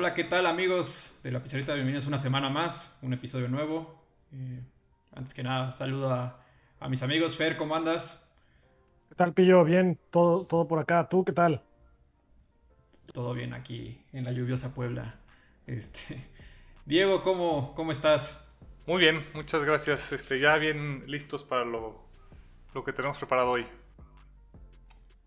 Hola, ¿qué tal amigos de la pizarrita? Bienvenidos una semana más, un episodio nuevo. Eh, antes que nada, saludo a, a, mis amigos. Fer, ¿cómo andas? ¿Qué tal, Pillo? Bien, todo, todo por acá. ¿Tú qué tal? Todo bien aquí en la lluviosa Puebla. Este, Diego, ¿cómo, ¿cómo estás? Muy bien, muchas gracias. Este, ya bien listos para lo, lo que tenemos preparado hoy.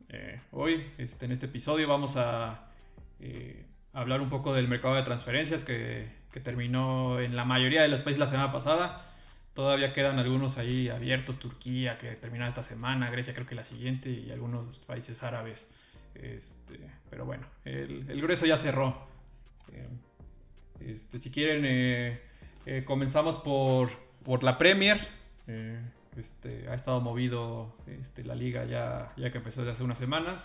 Eh, hoy, este, en este episodio, vamos a eh, hablar un poco del mercado de transferencias que, terminó en la mayoría de los países la semana pasada. Todavía quedan algunos ahí abiertos, Turquía que termina esta semana, Grecia creo que la siguiente y algunos países árabes. Este, pero bueno, el, el, grueso ya cerró. Eh, este, si quieren, eh, eh, comenzamos por, por la Premier. Este, ha estado movido este, la liga ya, ya que empezó desde hace unas semanas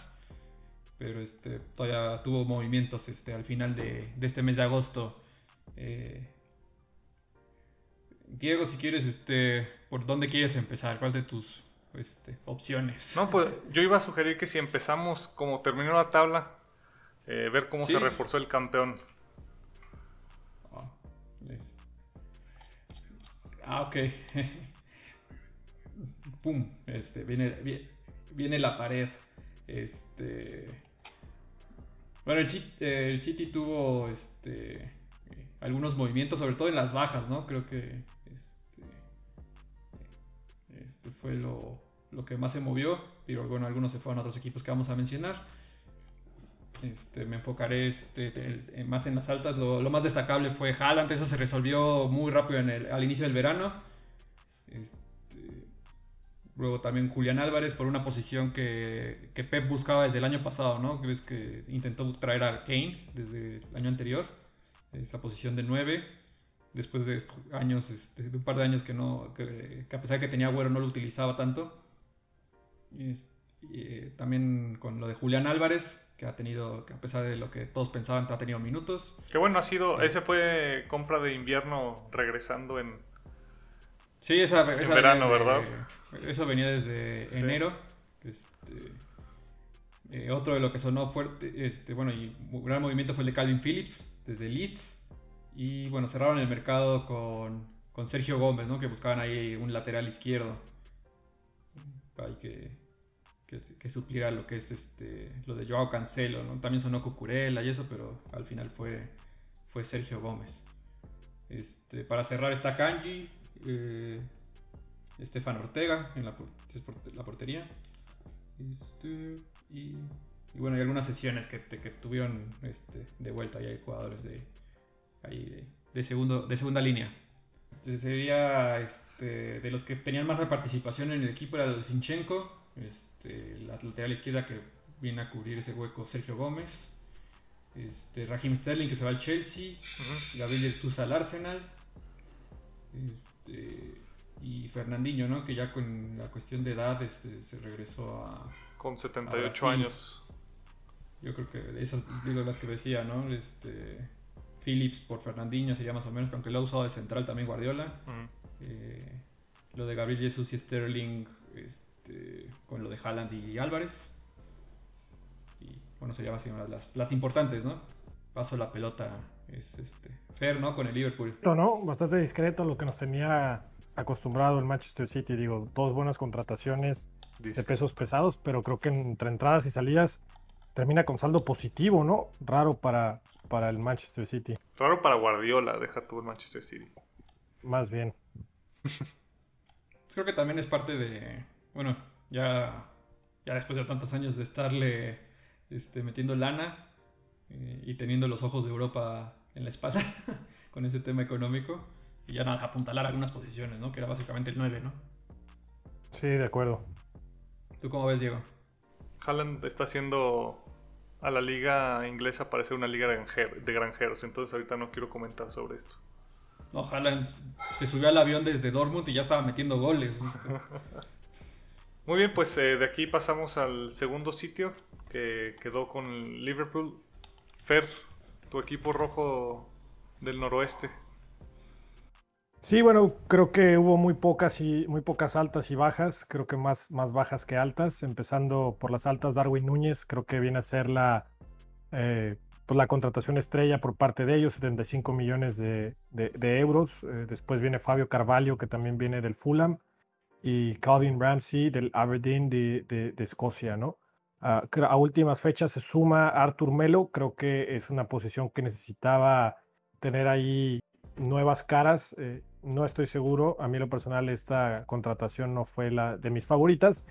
pero este, todavía tuvo movimientos este, al final de, de este mes de agosto. Eh, Diego, si quieres, este, ¿por dónde quieres empezar? ¿Cuál de tus este, opciones? No, pues yo iba a sugerir que si empezamos como terminó la tabla, eh, ver cómo ¿Sí? se reforzó el campeón. Ah, ah ok. Pum, este, viene, viene la pared. Este, bueno, el City, el City tuvo este, algunos movimientos, sobre todo en las bajas, ¿no? Creo que este, este fue lo, lo, que más se movió. Pero bueno, algunos se fueron a otros equipos que vamos a mencionar. Este, me enfocaré este, más en las altas. Lo, lo, más destacable fue Haaland. Eso se resolvió muy rápido en el, al inicio del verano. Luego también Julián Álvarez por una posición que, que Pep buscaba desde el año pasado, ¿no? Que, que intentó traer a Kane desde el año anterior, esa posición de 9, después de años, este, de un par de años que no, que, que, a pesar de que tenía Agüero no lo utilizaba tanto. Y, y, eh, también con lo de Julián Álvarez, que ha tenido, que a pesar de lo que todos pensaban, ha tenido minutos. Qué bueno ha sido, ese fue compra de invierno regresando en... Sí, esa, esa en verano, de, ¿verdad? Eso venía desde sí. enero. Este, eh, otro de lo que sonó fuerte, este, bueno, y un gran movimiento fue el de Calvin Phillips, desde Leeds. Y bueno, cerraron el mercado con, con Sergio Gómez, ¿no? Que buscaban ahí un lateral izquierdo. Hay que, que, que supliera lo que es este lo de Joao Cancelo, ¿no? También sonó Cucurella y eso, pero al final fue, fue Sergio Gómez. Este, para cerrar está Kanji. Eh, Estefan Ortega en la, la portería. Este, y, y, bueno, hay algunas sesiones que, que tuvieron este, de vuelta y hay jugadores de, ahí de, de, segundo, de segunda línea. Entonces sería este, de los que tenían más participación en el equipo era el Sinchenko, este, la lateral izquierda que viene a cubrir ese hueco Sergio Gómez, este, Raheem Sterling que se va al Chelsea, uh -huh. Gabriel Jesus al Arsenal, este, y Fernandinho, ¿no? Que ya con la cuestión de edad este, se regresó a... Con 78 a años. Yo creo que esas digo las que decía, ¿no? Este, Phillips por Fernandinho sería más o menos, aunque lo ha usado de central también Guardiola. Uh -huh. eh, lo de Gabriel Jesus y Sterling este, con lo de Haaland y Álvarez. Y bueno, serían así las, las importantes, ¿no? Paso la pelota, es este, Fer, ¿no? Con el Liverpool. No, bastante discreto lo que nos tenía acostumbrado el Manchester City, digo, dos buenas contrataciones de pesos pesados, pero creo que entre entradas y salidas termina con saldo positivo, ¿no? Raro para, para el Manchester City. Raro para Guardiola, deja tú el Manchester City. Más bien. creo que también es parte de, bueno, ya, ya después de tantos años de estarle este, metiendo lana eh, y teniendo los ojos de Europa en la espalda con ese tema económico y ya nada, apuntalar algunas posiciones, ¿no? Que era básicamente el 9, ¿no? Sí, de acuerdo. ¿Tú cómo ves, Diego? Haaland está haciendo a la liga inglesa parecer una liga de granjeros, entonces ahorita no quiero comentar sobre esto. No, Haaland se subió al avión desde Dortmund y ya estaba metiendo goles. Muy bien, pues eh, de aquí pasamos al segundo sitio que quedó con Liverpool. Fer, tu equipo rojo del noroeste. Sí, bueno, creo que hubo muy pocas y muy pocas altas y bajas, creo que más, más bajas que altas, empezando por las altas Darwin Núñez, creo que viene a ser la eh, pues, la contratación estrella por parte de ellos, 75 millones de, euros. Eh, después viene Fabio Carvalho, que también viene del Fulham, y Calvin Ramsey del Aberdeen de, Escocia, ¿no? Ah, a últimas fechas se suma Artur Melo, creo que es una posición que necesitaba tener ahí nuevas caras. Eh, no estoy seguro, a mí lo personal esta contratación no fue la de mis favoritas,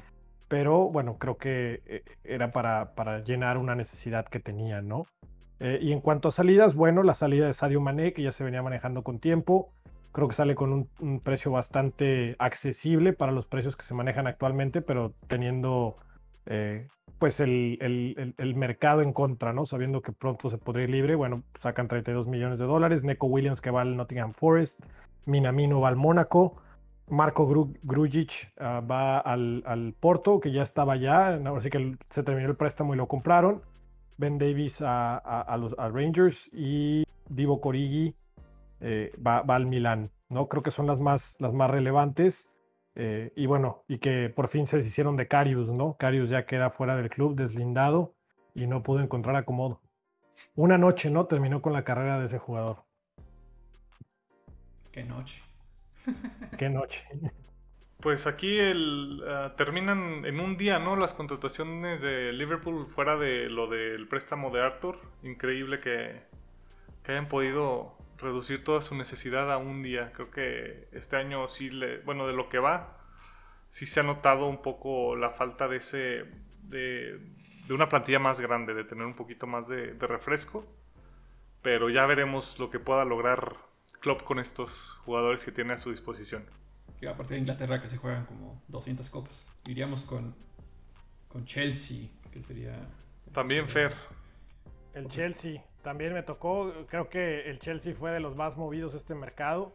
pero bueno, creo que eh, era para, para llenar una necesidad que tenían, ¿no? Eh, y en cuanto a salidas, bueno, la salida de Sadio Mané, que ya se venía manejando con tiempo, creo que sale con un, precio bastante accesible para los precios que se manejan actualmente, pero teniendo eh, pues el, el, mercado en contra, ¿no? Sabiendo que pronto se podría ir libre, bueno, sacan 32 millones de dólares, Neko Williams que va al Nottingham Forest, Minamino va al Mónaco, Marco Grujic ah, va al, al, Porto, que ya estaba ya, así que se terminó el préstamo y lo compraron. Ben Davis a, los Rangers y Divo Corigi eh, va, al Milan. ¿no? Creo que son las más, las más relevantes. Eh, y bueno, y que por fin se deshicieron de Carius, ¿no? Carius ya queda fuera del club, deslindado, y no pudo encontrar acomodo. Una noche, ¿no? Terminó con la carrera de ese jugador. Qué noche. Qué noche. Pues aquí el, ah, terminan en un día, ¿no? Las contrataciones de Liverpool fuera de lo del préstamo de Arthur. Increíble que, hayan podido reducir toda su necesidad a un día. Creo que este año sí, le, bueno, de lo que va, sí se ha notado un poco la falta de ese, de, una plantilla más grande, de tener un poquito más de, de refresco. Pero ya veremos lo que pueda lograr Klopp con estos jugadores que tiene a su disposición que aparte de Inglaterra que se juegan como 200 copas. Iríamos con, con Chelsea, que sería... También Fer. El Chelsea, también me tocó, creo que el Chelsea fue de los más movidos este mercado.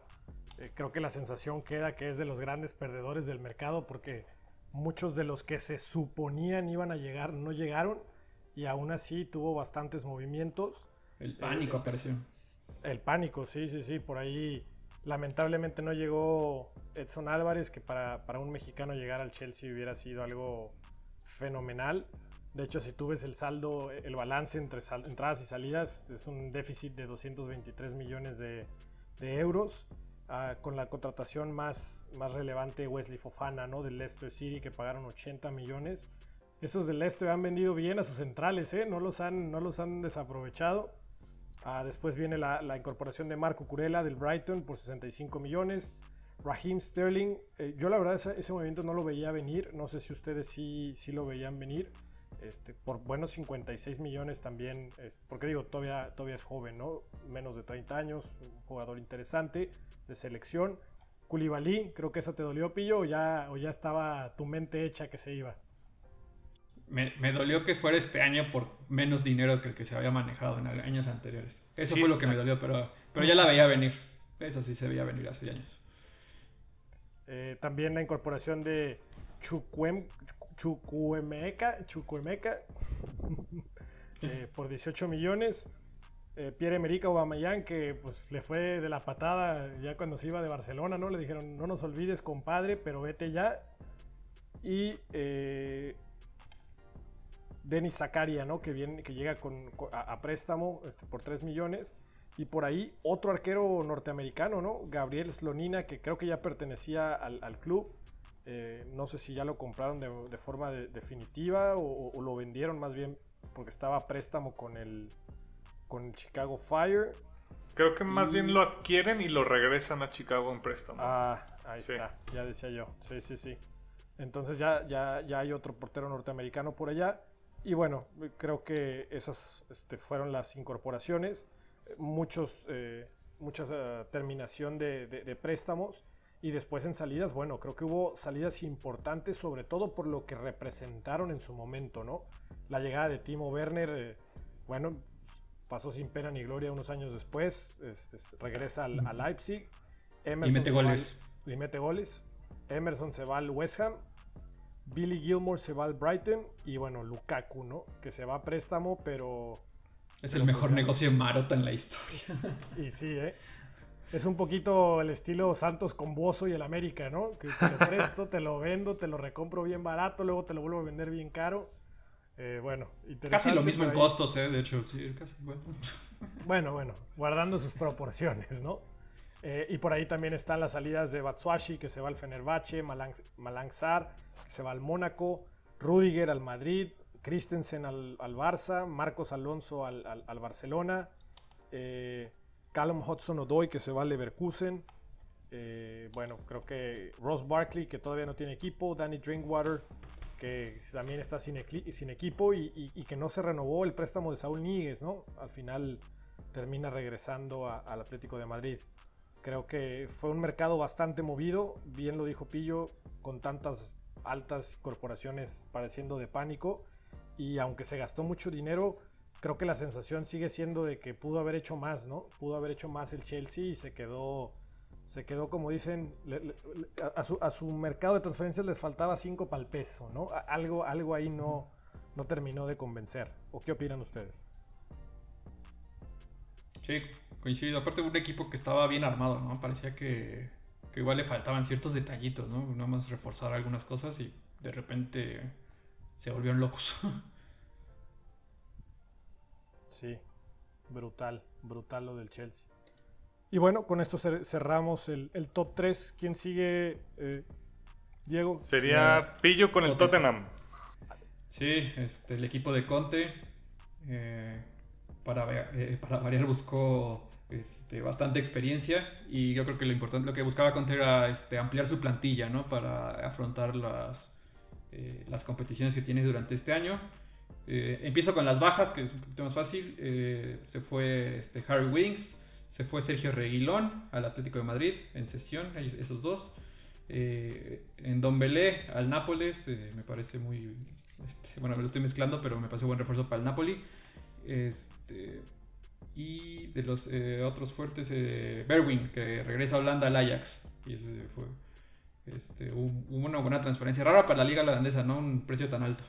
Eh, creo que la sensación queda que es de los grandes perdedores del mercado porque muchos de los que se suponían iban a llegar no llegaron y aún así tuvo bastantes movimientos. El pánico eh, apareció. El pánico, sí, sí, sí, por ahí Lamentablemente no llegó Edson Álvarez, que para, un mexicano llegar al Chelsea hubiera sido algo fenomenal. De hecho, si tú ves el saldo, el balance entre entradas y salidas, es un déficit de 223 millones de, euros. Ah, con la contratación más, más relevante, Wesley Fofana, ¿no? Del Leicester City, que pagaron 80 millones. Esos del Leicester han vendido bien a sus centrales, ¿eh? No los han, no los han desaprovechado. Ah, después viene la, incorporación de Marco Curela del Brighton por 65 millones. Raheem Sterling, eh, yo la verdad ese, movimiento no lo veía venir, no sé si ustedes sí, sí lo veían venir, este, por buenos 56 millones también, este, porque digo, todavía, todavía es joven, ¿no? Menos de 30 años, un jugador interesante de selección. Koulibaly, creo que esa te dolió, Pillo, o ya, o ya estaba tu mente hecha que se iba me, dolió que fuera este año por menos dinero que el que se había manejado en años anteriores. Eso fue lo que me dolió, pero, pero ya la veía venir. Eso sí se veía venir hace años. Eh, también la incorporación de Chukwem, Chukwemeka, Chukwemeka eh, por 18 millones. Eh, Pierre Emerick Aubameyang que pues le fue de la patada ya cuando se iba de Barcelona, ¿no? Le dijeron, no nos olvides, compadre, pero vete ya. Y eh, Denis Zakaria, ¿no? Que, viene, que llega con, a, préstamo este, por 3 millones. Y por ahí otro arquero norteamericano, ¿no? Gabriel Slonina, que creo que ya pertenecía al, club. Eh, no sé si ya lo compraron de, forma definitiva o, lo vendieron más bien porque estaba a préstamo con el, con Chicago Fire. Creo que más bien lo adquieren y lo regresan a Chicago en préstamo. Ah, ahí está, ya decía yo. Sí, sí, sí. Entonces ya, ya, ya hay otro portero norteamericano por allá. Y bueno, creo que esas este, fueron las incorporaciones, muchos, eh, mucha eh, terminación de, préstamos y después en salidas, bueno, creo que hubo salidas importantes, sobre todo por lo que representaron en su momento, ¿no? La llegada de Timo Werner, eh, bueno, pasó sin pena ni gloria unos años después, este, regresa al, a Leipzig, Emerson y mete goles. y mete goles, Emerson se va al West Ham Billy Gilmore se va al Brighton y bueno, Lukaku, ¿no? Que se va a préstamo, pero... Es el mejor pues negocio de Marota en la historia. y sí, ¿eh? Es un poquito el estilo Santos con Bozo y el América, ¿no? Que te lo presto, te lo vendo, te lo recompro bien barato, luego te lo vuelvo a vender bien caro. Eh, bueno, Casi lo mismo en costos, eh, de hecho, sí, casi, bueno. bueno, bueno, guardando sus proporciones, ¿no? Eh, y por ahí también están las salidas de Batsuashi, que se va al Fenerbahce, Malang, Malangsar, que se va al Mónaco, Rudiger al Madrid, Christensen al, Barça, Marcos Alonso al, Barcelona, eh, Callum Hudson Odoy, que se va al Leverkusen. Eh, bueno, creo que Ross Barkley, que todavía no tiene equipo, Danny Drinkwater, que también está sin, sin equipo y, que no se renovó el préstamo de Saúl Níguez, ¿no? Al final termina regresando al Atlético de Madrid. Creo que fue un mercado bastante movido, bien lo dijo Pillo, con tantas altas corporaciones pareciendo de pánico. Y aunque se gastó mucho dinero, creo que la sensación sigue siendo de que pudo haber hecho más, ¿no? Pudo haber hecho más el Chelsea y se quedó, se quedó como dicen, a, su, mercado de transferencias les faltaba 5 para el peso, ¿no? Algo, algo ahí no, no terminó de convencer. ¿O qué opinan ustedes? Sí, coincido. Aparte un equipo que estaba bien armado, ¿no? Parecía que, igual le faltaban ciertos detallitos, ¿no? Nada más reforzar algunas cosas y de repente se volvieron locos. Sí, brutal, brutal lo del Chelsea. Y bueno, con esto cerramos el, top 3. ¿Quién sigue, eh, Diego? Sería Pillo con el Tottenham. Sí, este, el equipo de Conte. Eh, para, eh, para variar buscó este, bastante experiencia y yo creo que lo importante, lo que buscaba Conte era este, ampliar su plantilla, ¿no? Para afrontar las, eh, las competiciones que tiene durante este año. Eh, empiezo con las bajas, que es un poquito más fácil. se fue este, Harry Wings, se fue Sergio Reguilón al Atlético de Madrid en sesión, esos dos. en Don Belé al Nápoles, me parece muy. Este, bueno, me lo estoy mezclando, pero me parece buen refuerzo para el Napoli. Este, y de los eh, otros fuertes, eh, Berwin, que regresa a Holanda al Ajax. Y ese fue este, una buena transferencia. Rara para la liga holandesa, ¿no? Un precio tan alto.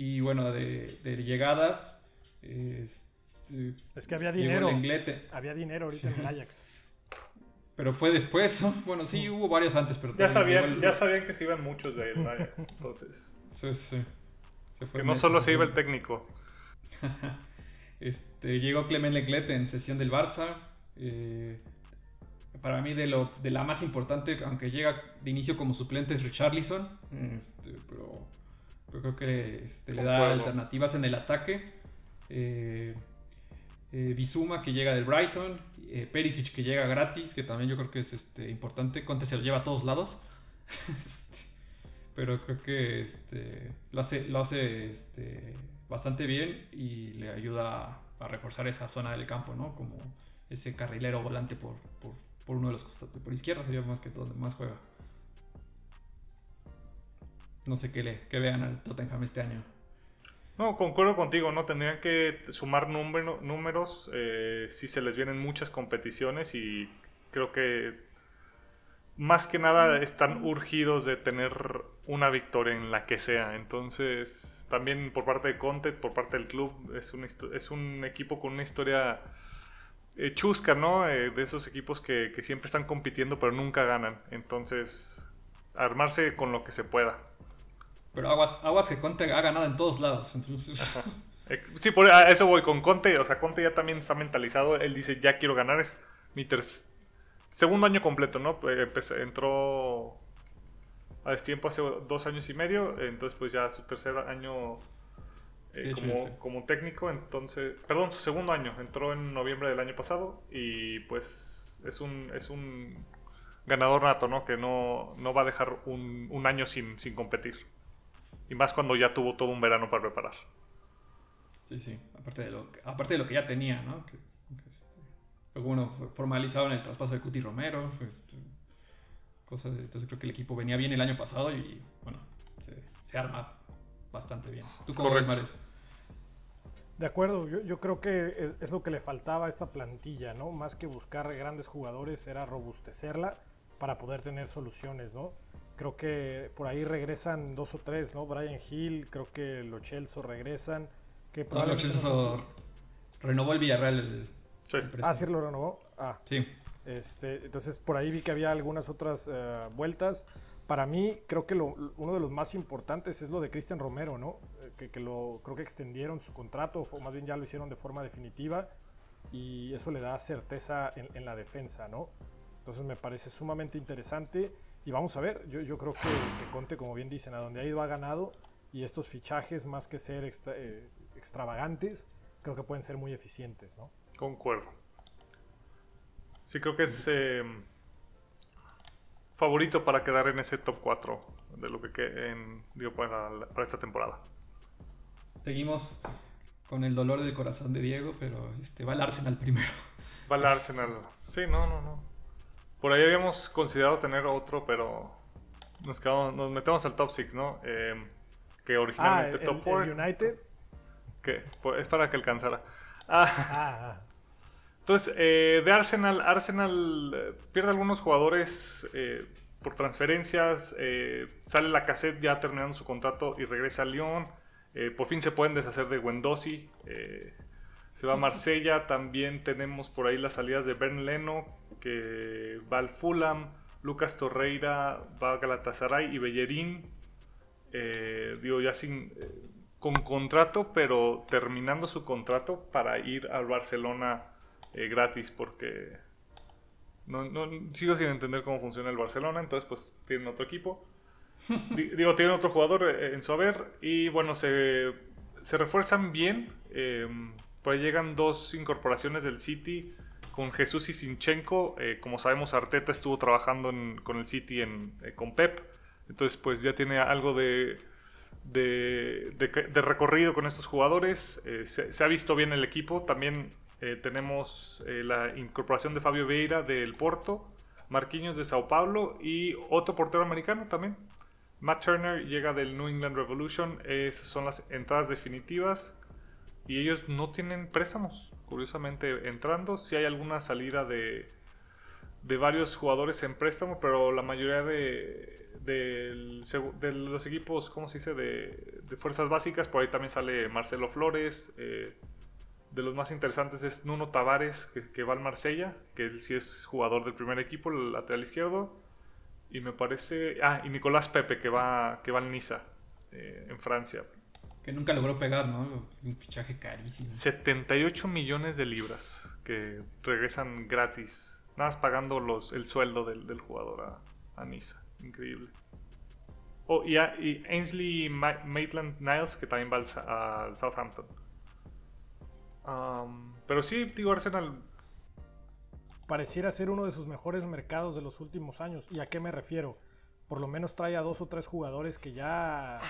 Y bueno, de, llegadas. Este, es que había dinero. Había dinero ahorita en el Ajax. Pero fue después, Bueno, sí, hubo varios antes, pero... Ya sabían, ya sabían que se iban muchos de ahí, Ajax, entonces... Sí, sí. Que no solo se iba el técnico. este, llegó Clement Leclet en sesión del Barça. Eh, para mí de, lo, de la más importante, aunque llega de inicio como suplente, es Richarlison. Este, pero, creo que este, le da alternativas en el ataque. Eh, eh, Bizuma que llega del Brighton, eh, Perisic que llega gratis, que también yo creo que es este, importante. Conte se lo lleva a todos lados. pero creo que este, lo hace, lo hace este, bastante bien y le ayuda a, reforzar esa zona del campo, ¿no? Como ese carrilero volante por, por, por uno de los costados, por izquierda sería más que todo, más juega. No sé qué, le, qué vean al Tottenham este año. No, concuerdo contigo, ¿no? Tendrían que sumar números eh, si se les vienen muchas competiciones y creo que más que nada están urgidos de tener una victoria en la que sea. Entonces, también por parte de Conte, por parte del club, es un, es un equipo con una historia eh, chusca, ¿no? Eh, de esos equipos que, siempre están compitiendo pero nunca ganan. Entonces, armarse con lo que se pueda. Pero aguas, que Conte ha ganado en todos lados. Eh, sí, por eso voy con Conte. O sea, Conte ya también está mentalizado. Él dice, ya quiero ganar. Es mi tercer segundo año completo, ¿no? Pues, entró a destiempo hace dos años y medio, entonces pues ya su tercer año eh, como, como, técnico, entonces, perdón, su segundo año, entró en noviembre del año pasado y pues es un, es un ganador nato, ¿no? Que no, no va a dejar un, un año sin, sin competir. Y más cuando ya tuvo todo un verano para preparar. Sí, sí, aparte de lo, aparte de lo que ya tenía, ¿no? bueno, formalizado en el traspaso de Cuti Romero, este, cosas, entonces creo que el equipo venía bien el año pasado y bueno, se, arma bastante bien. ¿Tú cómo ves, De acuerdo, yo, yo creo que es, lo que le faltaba a esta plantilla, ¿no? Más que buscar grandes jugadores, era robustecerla para poder tener soluciones, ¿no? Creo que por ahí regresan dos o tres, ¿no? Brian Hill, creo que los Chelsea regresan. Que probablemente renovó el Villarreal el, Ah, sí lo renovó. Ah. Sí. Este, entonces por ahí vi que había algunas otras eh, vueltas. para mí creo que uno de los más importantes es lo de Cristian Romero, ¿no? Que, que, lo, creo que extendieron su contrato, o más bien ya lo hicieron de forma definitiva y eso le da certeza en, la defensa, ¿no? Entonces me parece sumamente interesante y vamos a ver, yo, yo creo que, que, Conte, como bien dicen, a donde ha ido ha ganado y estos fichajes, más que ser eh, extravagantes, creo que pueden ser muy eficientes, ¿no? Concuerdo. Sí, creo que es eh, favorito para quedar en ese top 4 de lo que en, digo, para, para esta temporada. Seguimos con el dolor del corazón de Diego, pero este, va al Arsenal primero. Va al Arsenal. Sí, no, no, no. Por ahí habíamos considerado tener otro, pero nos, quedamos, nos metemos al top 6, ¿no? Eh, que originalmente ah, top 4. United. Que pues, es para que alcanzara. Ah. ah, ah. Entonces, eh, de Arsenal, Arsenal eh, pierde algunos jugadores por transferencias. sale la cassette ya terminando su contrato y regresa a Lyon. Eh, por fin se pueden deshacer de Wendosi. Eh, se va a Marsella. También tenemos por ahí las salidas de Bern Leno, que va al Fulham. Lucas Torreira va a Galatasaray y Bellerín. Eh, digo, ya sin, con contrato, pero terminando su contrato para ir al Barcelona gratis, porque no, sigo sin entender cómo funciona el Barcelona. Entonces, pues tienen otro equipo. Digo, tienen otro jugador eh, en su haber y bueno, se, se refuerzan bien. Eh, pues llegan dos incorporaciones del City con Jesús y Sinchenko. Eh, como sabemos, Arteta estuvo trabajando con el City en, con Pep. Entonces, pues ya tiene algo de, recorrido con estos jugadores. Se, se, ha visto bien el equipo. También tenemos la incorporación de Fabio Vieira del Porto. Marquinhos de Sao Paulo y otro portero americano también, Matt Turner llega del New England Revolution. Esas son las entradas definitivas. Y ellos no tienen préstamos. Curiosamente, entrando. Si hay alguna salida de, de varios jugadores en préstamo, pero la mayoría de, de, los equipos, ¿cómo se dice? De, de, fuerzas básicas. Por ahí también sale Marcelo Flores. Eh, de los más interesantes es Nuno Tavares, que, que, va al Marsella, que él sí es jugador del primer equipo, el lateral izquierdo. Y me parece. Ah, y Nicolás Pepe, que va, que va al Niza, eh, en Francia. Que nunca logró pegar, ¿no? Un fichaje carísimo. 78 millones de libras que regresan gratis. Nada más pagando los, el sueldo del, del jugador a, a, Niza. Increíble. Oh, y, y Ainsley Maitland Niles, que también va al, Southampton. Um, pero sí, digo, Arsenal pareciera ser uno de sus mejores mercados de los últimos años. ¿Y a qué me refiero? Por lo menos trae a dos o tres jugadores que ya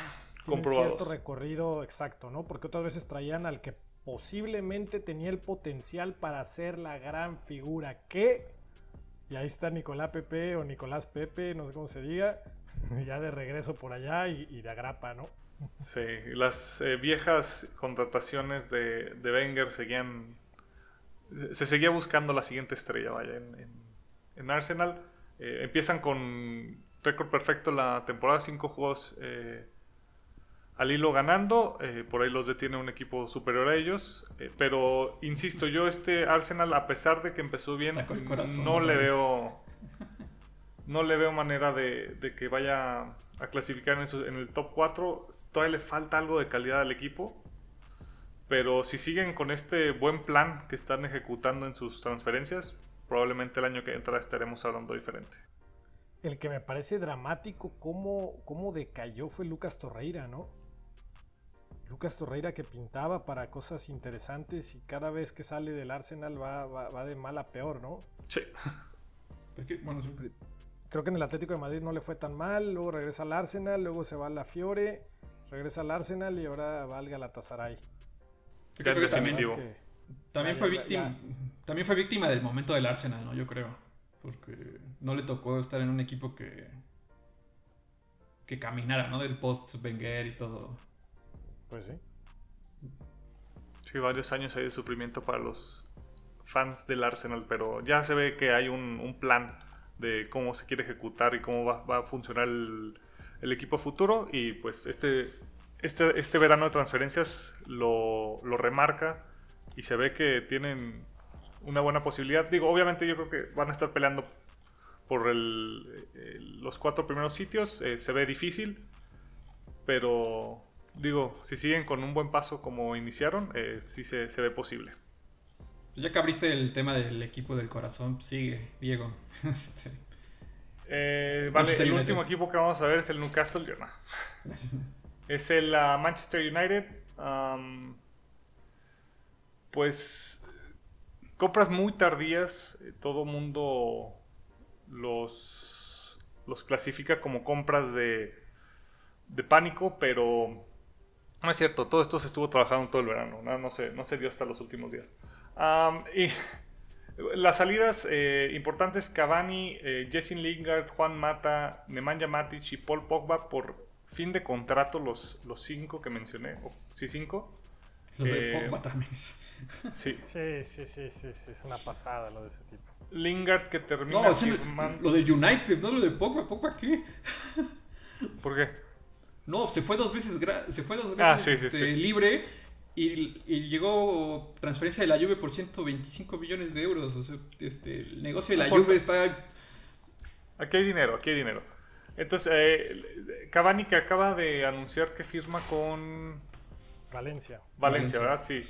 tienen cierto recorrido exacto, ¿no? Porque otras veces traían al que posiblemente tenía el potencial para ser la gran figura que... Y ahí está Nicolás Pepe o Nicolás Pepe, no sé cómo se diga, ya de regreso por allá y, de agrapa, ¿no? Sí, las eh, viejas contrataciones de, de Wenger seguían se seguía buscando la siguiente estrella, vaya, en, Arsenal. Eh, empiezan con récord perfecto la temporada, cinco juegos eh, al hilo ganando. Eh, por ahí los detiene un equipo superior a ellos. pero insisto, yo este Arsenal, a pesar de que empezó bien, no le veo. No le veo manera de, que vaya a clasificar en, en el top 4. Todavía le falta algo de calidad al equipo. Pero si siguen con este buen plan que están ejecutando en sus transferencias, probablemente el año que entra estaremos hablando diferente. El que me parece dramático cómo, cómo decayó fue Lucas Torreira, ¿no? Lucas Torreira que pintaba para cosas interesantes y cada vez que sale del Arsenal va, va, de mal a peor, ¿no? Sí. Creo que en el Atlético de Madrid no le fue tan mal, luego regresa al Arsenal, luego se va a la Fiore, regresa al Arsenal y ahora va al Galatasaray definitivo. También, fue víctima, también fue víctima del momento del Arsenal, ¿no? Yo creo. Porque no le tocó estar en un equipo que que caminara, ¿no? Del post Wenger y todo. Pues sí. Sí, varios años hay de sufrimiento para los fans del Arsenal, pero ya se ve que hay un, plan de cómo se quiere ejecutar y cómo va, a funcionar el, el, equipo futuro. Y pues este este, este verano de transferencias lo, remarca y se ve que tienen una buena posibilidad. Digo, obviamente yo creo que van a estar peleando por el, los cuatro primeros sitios eh, se ve difícil, pero digo, si siguen con un buen paso como iniciaron, eh, sí se, ve posible. Ya que abriste el tema del equipo del corazón, sigue, Diego. Eh, vale, el último equipo que vamos a ver es el Newcastle es el ah, Manchester United. pues compras muy tardías, eh, todo mundo los, los clasifica como compras de, de pánico, pero no es cierto, todo esto se estuvo trabajando todo el verano, no, no, se, no se dio hasta los últimos días. y las salidas eh, importantes, Cavani, eh, Jesse Lingard, Juan Mata, Nemanja Matic y Paul Pogba por fin de contrato, los, los cinco que mencioné, sí, cinco. de Pogba también. Sí. Sí, sí, sí, sí, es una pasada lo de ese tipo. Lingard que termina no, Lo de United, no lo de Pogba, ¿Pogba qué? ¿Por qué? No, se fue dos veces, se fue dos ah, veces este, libre y, y, llegó transferencia de la Juve por 125 millones de euros. O sea, este, el negocio de la Juve está... Aquí hay dinero, aquí hay dinero. Entonces, eh, Cavani que acaba de anunciar que firma con... Valencia. Valencia, ¿verdad? Sí.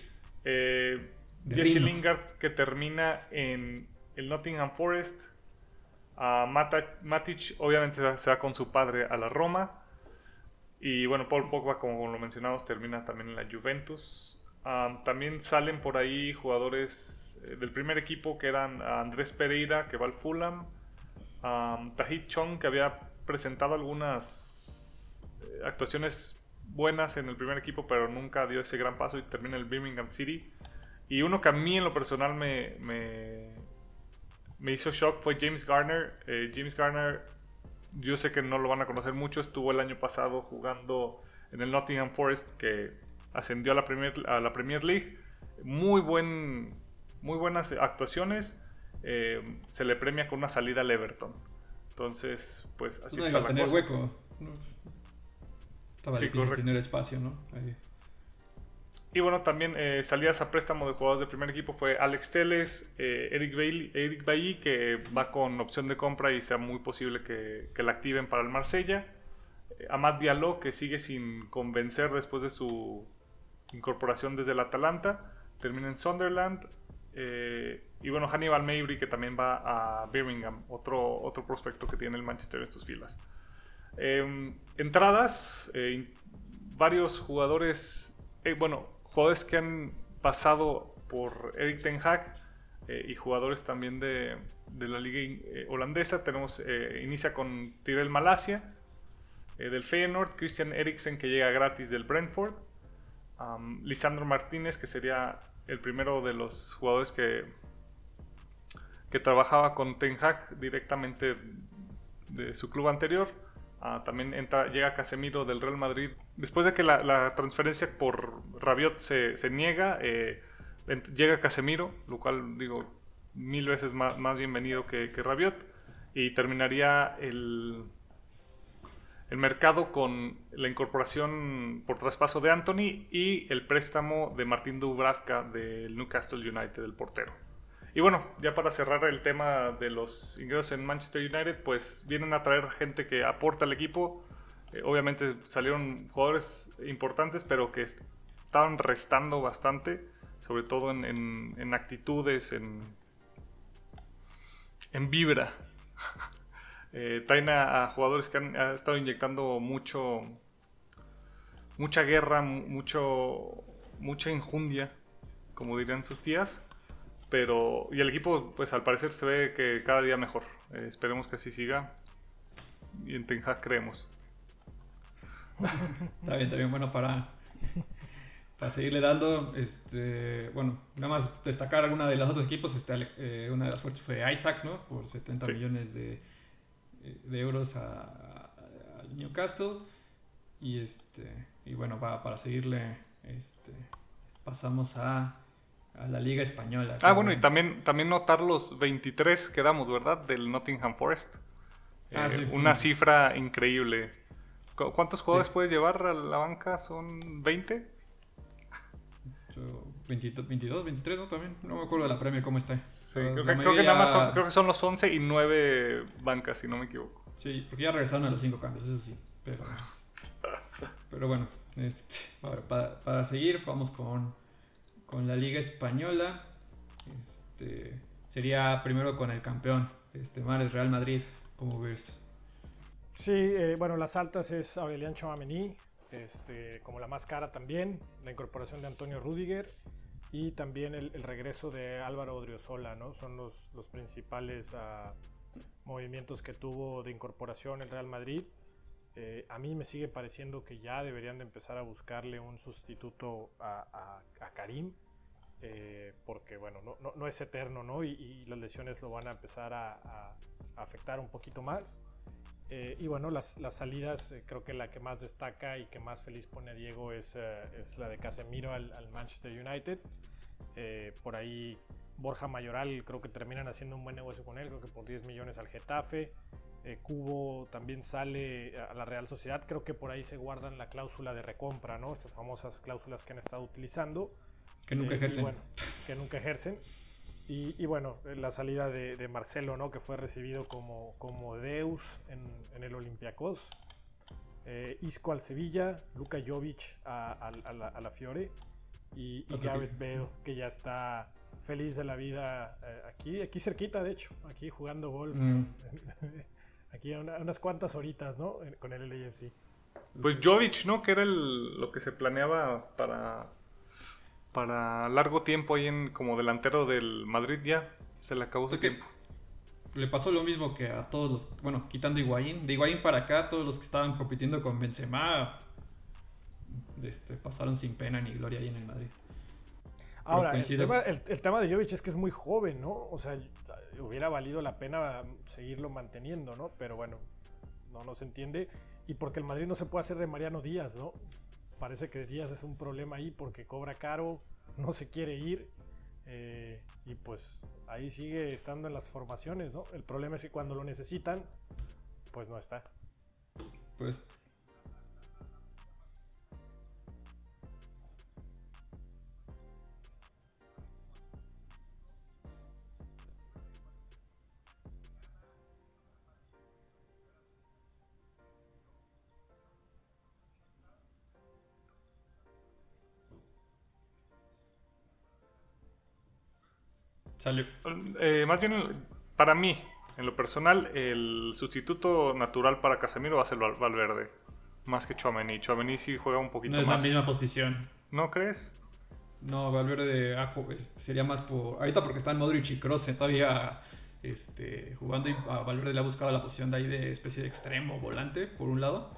Eh, Jesse Lingard que termina en el Nottingham Forest. Uh, Matic obviamente se va con su padre a la Roma. Y bueno, Paul Pogba, como lo mencionamos, termina también en la Juventus. también salen por ahí jugadores eh, del primer equipo que eran Andrés Pereira, que va al Fulham. Tahit Chong, que había presentado algunas eh, actuaciones buenas en el primer equipo, pero nunca dio ese gran paso y termina el Birmingham City. Y uno que a mí en lo personal me, me, hizo shock fue James Garner. Eh, James Garner yo sé que no lo van a conocer mucho, estuvo el año pasado jugando en el Nottingham Forest que ascendió a la Premier, a la Premier League. Muy, buen, muy buenas actuaciones. Eh, se le premia con una salida al Everton. Entonces, pues así está la cosa. hueco. Estaba sí, tener espacio, ¿no? Y bueno, también eh, salidas a préstamo de jugadores de primer equipo fue Alex Teles, eh, Eric, Bailey, Eric Bailly, que va con opción de compra y sea muy posible que, que la activen para el Marsella. Eh, Amad Diallo, que sigue sin convencer después de su incorporación desde el Atalanta, termina en Sunderland. y bueno, Hannibal Mabry, que también va a Birmingham, otro, otro prospecto que tiene el Manchester en sus filas. Em, entradas, varios jugadores, bueno, jugadores que han pasado por Eric Ten Hag eh, y jugadores también de, la liga eh, holandesa. Tenemos, eh, inicia con Tyrell Malasia del Feyenoord, Christian Eriksen que llega gratis del Brentford, Lisandro Martínez que sería el primero de los jugadores que, que trabajaba con Ten Hag directamente de su club anterior. Ah, también entra, llega Casemiro del Real Madrid. Después de que la, transferencia por Rabiot se, niega, eh, llega Casemiro, lo cual digo mil veces más, bienvenido que, Rabiot. Y terminaría el, el mercado con la incorporación por traspaso de Anthony y el préstamo de Martín Dubravka del Newcastle United, del portero. Y bueno, ya para cerrar el tema de los ingresos en Manchester United, pues vienen a traer gente que aporta al equipo. Eh, obviamente salieron jugadores importantes, pero que estaban restando bastante, sobre todo en, actitudes, en, en vibra. eh, traen a, jugadores que han, estado inyectando mucho, mucha guerra, mucho, mucha injundia, como dirían sus tías pero, y el equipo, pues al parecer se ve que cada día mejor. Eh, esperemos que así siga. Y en Ten creemos. está bien, está bien. Bueno, para, para seguirle dando, este, bueno, nada más destacar alguna de los otros equipos. Este, eh, una de las fuertes fue Isaac, ¿no? Por 70 millones de, de euros a, Newcastle. Y, este, y bueno, va, para seguirle, este, pasamos a a la Liga Española. Ah, bueno, y también, también notar los 23 que damos, ¿verdad? Del Nottingham Forest. Ah, eh, una cifra increíble. ¿Cuántos jugadores puedes llevar a la banca? ¿Son 20? 22, 23, ¿no? También. No me acuerdo de la Premier cómo está. Sí, creo, que, creo, que nada más son, creo que son los 11 y 9 bancas, si no me equivoco. Sí, porque ya regresaron a los 5 cambios, eso sí. Pero, pero bueno, este, para, para, seguir, vamos con, con la Liga Española. Este, sería primero con el campeón, este Mares Real Madrid, como ves. Sí, eh, bueno, las altas es Aurelian Chouameni, este, como la más cara también, la incorporación de Antonio Rudiger y también el, regreso de Álvaro Odriozola, ¿no? Son los, los principales uh, movimientos que tuvo de incorporación el Real Madrid. Eh, a mí me sigue pareciendo que ya deberían de empezar a buscarle un sustituto a, Karim, eh, porque bueno, no, no, es eterno, ¿no? Y, las lesiones lo van a empezar a, afectar un poquito más. Eh, y bueno, las, las salidas, eh, creo que la que más destaca y que más feliz pone a Diego es, es la de Casemiro al, al Manchester United. por ahí Borja Mayoral creo que terminan haciendo un buen negocio con él, creo que por 10 millones al Getafe. Cubo también sale a la Real Sociedad, creo que por ahí se guardan la cláusula de recompra, ¿no? Estas famosas cláusulas que han estado utilizando. Que nunca ejercen. Bueno, que nunca ejercen. Y, bueno, la salida de, Marcelo, ¿no? Que fue recibido como, como Deus en, el Olympiacos. Eh, Isco al Sevilla, Luka Jovic a, la, Fiore y, y Gareth Bale, que ya está feliz de la vida eh, aquí, aquí cerquita, de hecho, aquí jugando golf. Mm. aquí unas cuantas horitas, ¿no? Con el LAFC. Pues Jovic, ¿no? Que era lo que se planeaba para para largo tiempo ahí en como delantero del Madrid ya se le acabó su tiempo. Le pasó lo mismo que a todos los, bueno, quitando Higuaín, de Higuaín para acá todos los que estaban compitiendo con Benzema este, pasaron sin pena ni gloria ahí en el Madrid. Ahora, el tema, el, tema, de Jovic es que es muy joven, ¿no? O sea, hubiera valido la pena seguirlo manteniendo, ¿no? Pero bueno, no, no se entiende. Y porque el Madrid no se puede hacer de Mariano Díaz, ¿no? parece que Díaz es un problema ahí porque cobra caro, no se quiere ir. Eh, y pues ahí sigue estando en las formaciones, ¿no? El problema es que cuando lo necesitan, pues no está. Pues Eh, más bien, para mí, en lo personal, el sustituto natural para Casemiro va a ser Valverde. Más que Chouameni. Chouameni sí juega un poquito no es más. la misma posición. ¿No crees? No, Valverde ah, sería más por... Ahorita porque están Modric y Kroos todavía este, jugando y a Valverde le ha buscado la posición de ahí de especie de extremo volante, por un lado.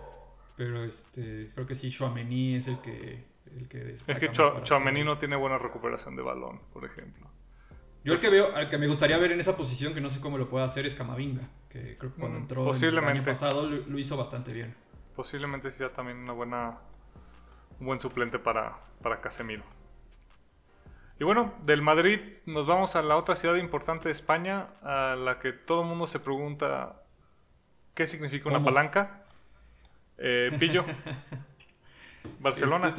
Pero este, creo que sí, Chouameni es el que... El que es que Chouameni no tiene buena recuperación de balón, por ejemplo. Yo el que veo, al que me gustaría ver en esa posición, que no sé cómo lo puede hacer, es Camavinga, que creo que cuando mm, entró el año pasado lo, hizo bastante bien. Posiblemente sea también una buena, un buen suplente para, para Casemiro. Y bueno, del Madrid nos vamos a la otra ciudad importante de España, a la que todo el mundo se pregunta qué significa una palanca. Eh, Pillo. Barcelona.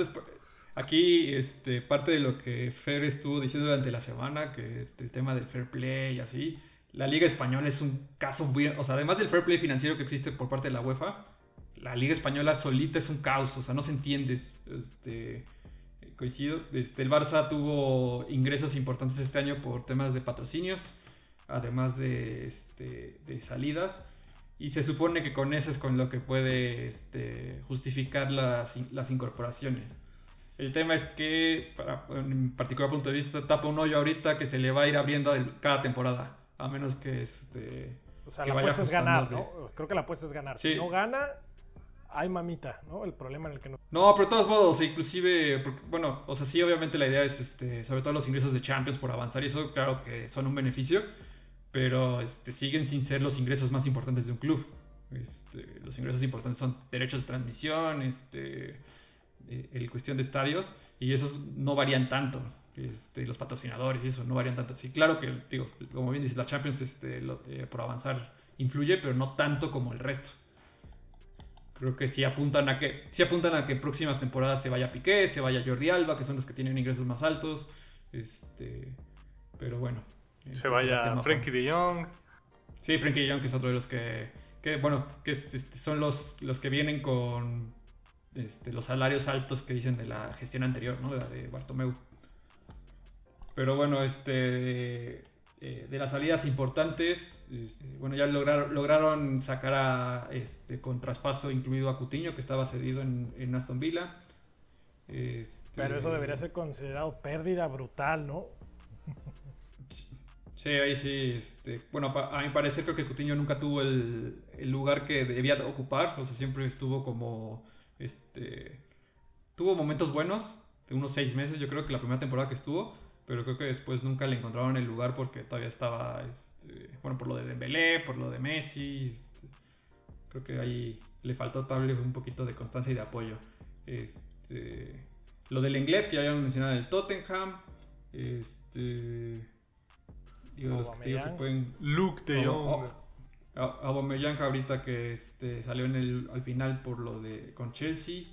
Aquí, este, parte de lo que Fer estuvo diciendo durante la semana, que el tema del fair play y así, la Liga Española es un caso muy, o sea, además del fair play financiero que existe por parte de la UEFA, la Liga Española solita es un caos, o sea, no se entiende, este, coincido, este, el Barça tuvo ingresos importantes este año por temas de patrocinios, además de, este, de salidas, y se supone que con eso es con lo que puede este, justificar las, las incorporaciones. El tema es que, para, en particular punto de vista, tapa un hoyo ahorita que se le va a ir abriendo cada temporada. A menos que este. O sea, la apuesta es ganar, ¿no? Creo que la apuesta es ganar. Si no gana, hay mamita, ¿no? El problema en el que no. No, pero de todos modos, inclusive, bueno, o sea, sí, obviamente la idea es, este, sobre todo los ingresos de Champions por avanzar y eso, claro que son un beneficio, pero este, siguen sin ser los ingresos más importantes de un club. Este, los ingresos importantes son derechos de transmisión, este eh, el cuestión de estadios y esos no varían tanto. Este, los patrocinadores y eso no varían tanto. Sí, claro que, digo, como bien dice, la Champions este, lo, eh, por avanzar influye, pero no tanto como el resto. creo que sí apuntan a que sí apuntan a que en próximas temporadas se vaya Piqué, se vaya Jordi Alba, que son los que tienen ingresos más altos. Este, pero bueno. Se vaya Frankie de Jong. Sí, Frankie de Jong que es otro de los que, que bueno, que este, son los, los que vienen con este, los salarios altos que dicen de la gestión anterior, ¿no? De la de Bartomeu. Pero bueno, este eh, de las salidas importantes, este, bueno, ya lograron, lograron sacar a, este, con traspaso incluido a Cutiño, que estaba cedido en, en Aston Villa. Este, Pero eso debería ser considerado pérdida brutal, ¿no? Sí, ahí sí. Este, bueno, a mi parecer creo que Cutiño nunca tuvo el, el, lugar que debía ocupar. O sea, siempre estuvo como... este Tuvo momentos buenos, de unos seis meses, yo creo que la primera temporada que estuvo. Pero creo que después nunca le encontraron el lugar porque todavía estaba... Este, bueno, por lo de Dembélé, por lo de Messi. Este, creo que ahí le faltó tal vez un poquito de constancia y de apoyo. Este, lo del inglés que ya habíamos mencionado el Tottenham. Este, digo, Luke de Jong. Aubameyang ahorita que este, salió en el, al final por lo de con Chelsea.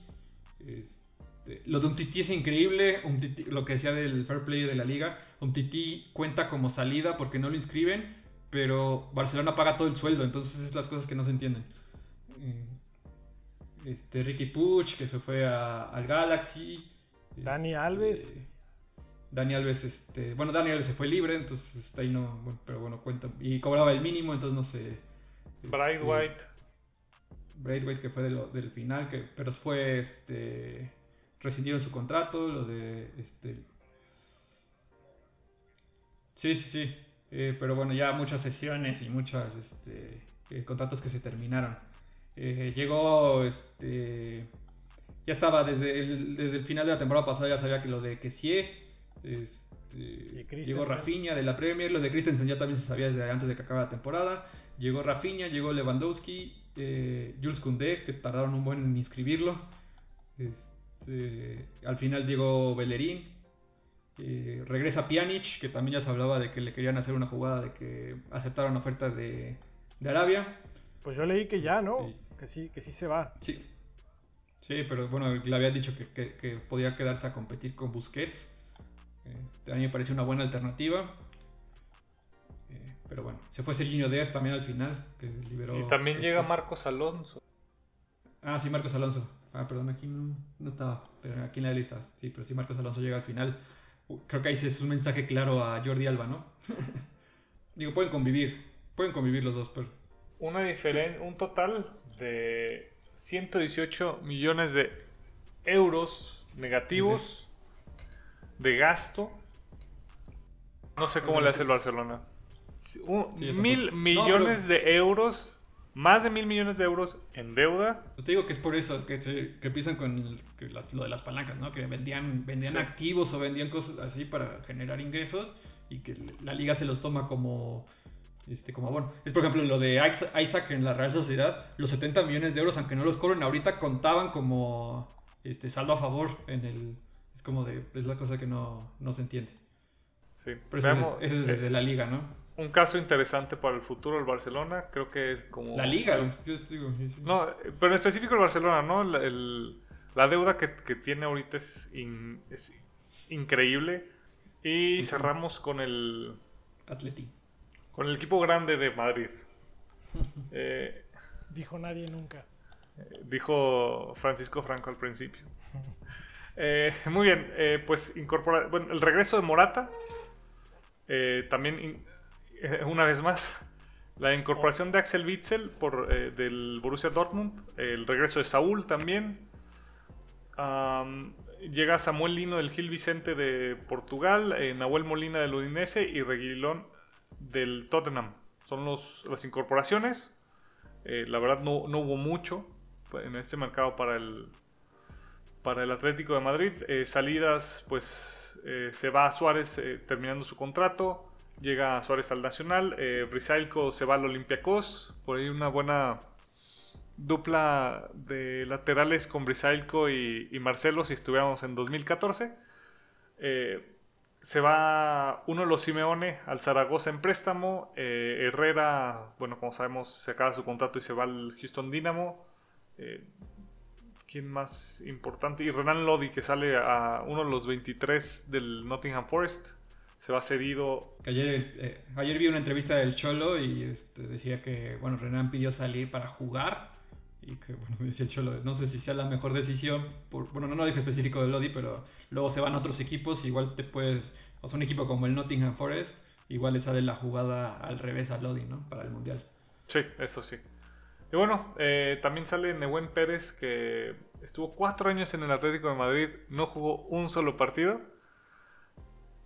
Este, lo de un Titi es increíble, lo que decía del fair play de la liga. Un Titi cuenta como salida porque no lo inscriben, pero Barcelona paga todo el sueldo, entonces es las cosas que no se entienden. Eh, este Ricky Puch que se fue al Galaxy. Dani Alves. Eh, Dani Alves, este, bueno, Dani Alves se fue libre, entonces está ahí no, pero bueno, cuenta. Y cobraba el mínimo, entonces no sé. Bright White. Bright White que fue del final, que, pero fue, este, rescindieron su contrato, lo de, este. Sí, sí, sí. Eh, pero bueno, ya muchas sesiones y muchos este, eh, contratos que se terminaron. Eh, llegó, este, ya estaba desde el, desde el final de la temporada pasada, ya sabía que lo de Kessie este, llegó Rafinha de la Premier, lo de Christensen ya también se sabía desde antes de que acabara la temporada. Llegó Rafinha, llegó Lewandowski, eh, Jules Koundé, que tardaron un buen en inscribirlo. Este, al final llegó Bellerín. Eh, regresa Pjanic, que también ya se hablaba de que le querían hacer una jugada de que aceptaron ofertas de, de Arabia. Pues yo leí que ya, ¿no? Que sí, que sí se va. Sí. Sí, pero bueno, le había dicho que, que podía quedarse a competir con Busquets. Este, a mí me parece una buena alternativa. Pero bueno, se fue Serginho Díaz también al final, que liberó. Y también llega Marcos Alonso. Ah, sí, Marcos Alonso. Ah, perdón, aquí no, no estaba, pero aquí en la lista. Sí, pero sí, Marcos Alonso llega al final. Creo que ahí es un mensaje claro a Jordi Alba, ¿no? Digo, pueden convivir, pueden convivir los dos, pero... Una diferencia, un total de 118 millones de euros negativos de gasto. No sé cómo le hace el Barcelona. Mil millones de euros, más de mil millones de euros en deuda. te digo que es por eso que, se, empiezan con lo de las palancas, ¿no? Que vendían, vendían activos o vendían cosas así para generar ingresos y que la liga se los toma como este como bueno es por ejemplo lo de Isaac en la Real Sociedad los 70 millones de euros aunque no los cobren ahorita contaban como este saldo a favor en el es como de, es la cosa que no, no se entiende. Sí, pero es, desde eh, la liga, ¿no? Un caso interesante para el futuro del Barcelona, creo que es como... La liga, No, pero en específico el Barcelona, ¿no? La, la deuda que, que, tiene ahorita es, es increíble. Y cerramos con el... Atleti. Con el equipo grande de Madrid. eh, dijo nadie nunca. dijo Francisco Franco al principio. Eh, muy bien, eh, pues incorporar. Bueno, el regreso de Morata. Eh, también, una vez más, la incorporación de Axel Witzel por, del Borussia Dortmund. El regreso de Saúl también. llega Samuel Lino del Gil Vicente de Portugal. Nahuel Molina del Udinese y Reguilón del Tottenham. Son los, las incorporaciones. la verdad, no, no hubo mucho en este mercado para el, para el Atlético de Madrid. Eh, salidas, pues eh, se va a Suárez eh, terminando su contrato. Llega Suárez al Nacional. Eh, se va al Olympiacos. Por ahí una buena dupla de laterales con Brisailko y, Marcelo si estuviéramos en 2014. se va uno de los Simeone al Zaragoza en préstamo. Herrera, bueno, como sabemos, se acaba su contrato y se va al Houston Dynamo. Eh, ¿Quién más importante? Y Renan Lodi, que sale a uno de los 23 del Nottingham Forest. Se va cedido. Ayer, eh, ayer vi una entrevista del Cholo y este, decía que bueno Renan pidió salir para jugar. Y que bueno, decía el Cholo, no sé si sea la mejor decisión. Por, bueno, no lo dije específico de Lodi, pero luego se van a otros equipos. Igual te puedes. O sea, un equipo como el Nottingham Forest, igual le sale la jugada al revés a Lodi, ¿no? Para el mundial. Sí, eso sí. Y bueno, eh, también sale Nehuen Pérez, que estuvo cuatro años en el Atlético de Madrid, no jugó un solo partido.